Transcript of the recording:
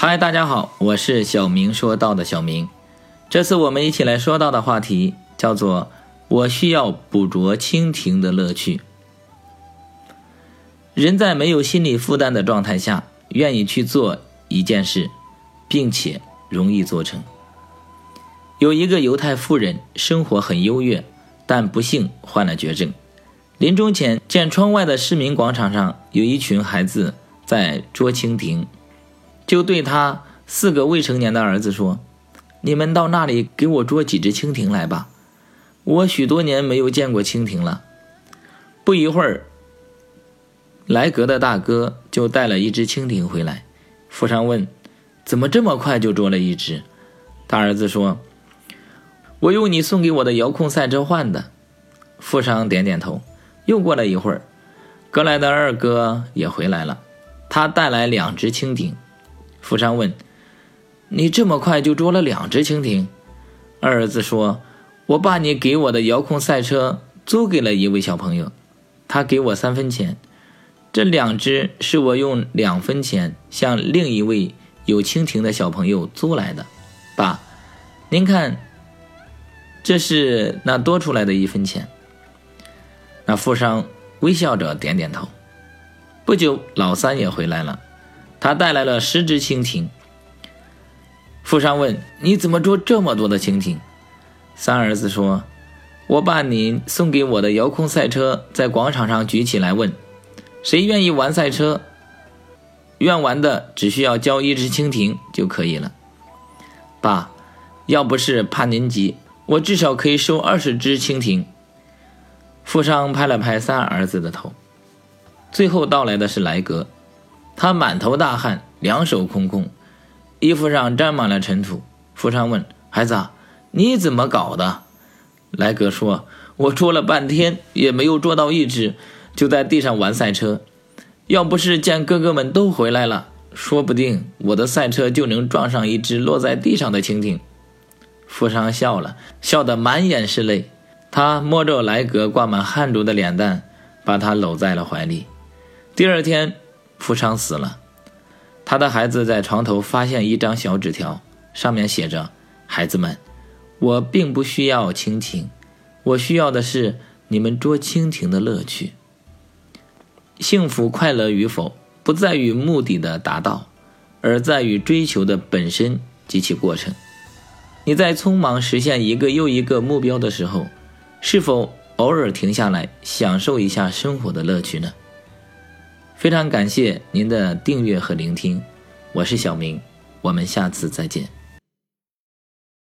嗨，大家好，我是小明说到的小明。这次我们一起来说到的话题叫做“我需要捕捉蜻蜓的乐趣”。人在没有心理负担的状态下，愿意去做一件事，并且容易做成。有一个犹太妇人，生活很优越，但不幸患了绝症。临终前，见窗外的市民广场上有一群孩子在捉蜻蜓。就对他四个未成年的儿子说：“你们到那里给我捉几只蜻蜓来吧，我许多年没有见过蜻蜓了。”不一会儿，莱格的大哥就带了一只蜻蜓回来。富商问：“怎么这么快就捉了一只？”大儿子说：“我用你送给我的遥控赛车换的。”富商点点头。又过了一会儿，格莱的二哥也回来了，他带来两只蜻蜓。富商问：“你这么快就捉了两只蜻蜓？”二儿子说：“我把你给我的遥控赛车租给了一位小朋友，他给我三分钱。这两只是我用两分钱向另一位有蜻蜓的小朋友租来的。爸，您看，这是那多出来的一分钱。”那富商微笑着点点头。不久，老三也回来了。他带来了十只蜻蜓。富商问：“你怎么捉这么多的蜻蜓？”三儿子说：“我把您送给我的遥控赛车在广场上举起来，问谁愿意玩赛车。愿玩的只需要交一只蜻蜓就可以了。”爸，要不是怕您急，我至少可以收二十只蜻蜓。富商拍了拍三儿子的头。最后到来的是莱格。他满头大汗，两手空空，衣服上沾满了尘土。富商问：“孩子，你怎么搞的？”莱格说：“我捉了半天也没有捉到一只，就在地上玩赛车。要不是见哥哥们都回来了，说不定我的赛车就能撞上一只落在地上的蜻蜓。”富商笑了笑得满眼是泪，他摸着莱格挂满汗珠的脸蛋，把他搂在了怀里。第二天。富商死了，他的孩子在床头发现一张小纸条，上面写着：“孩子们，我并不需要蜻蜓，我需要的是你们捉蜻蜓的乐趣。幸福快乐与否，不在于目的的达到，而在于追求的本身及其过程。你在匆忙实现一个又一个目标的时候，是否偶尔停下来享受一下生活的乐趣呢？”非常感谢您的订阅和聆听，我是小明，我们下次再见。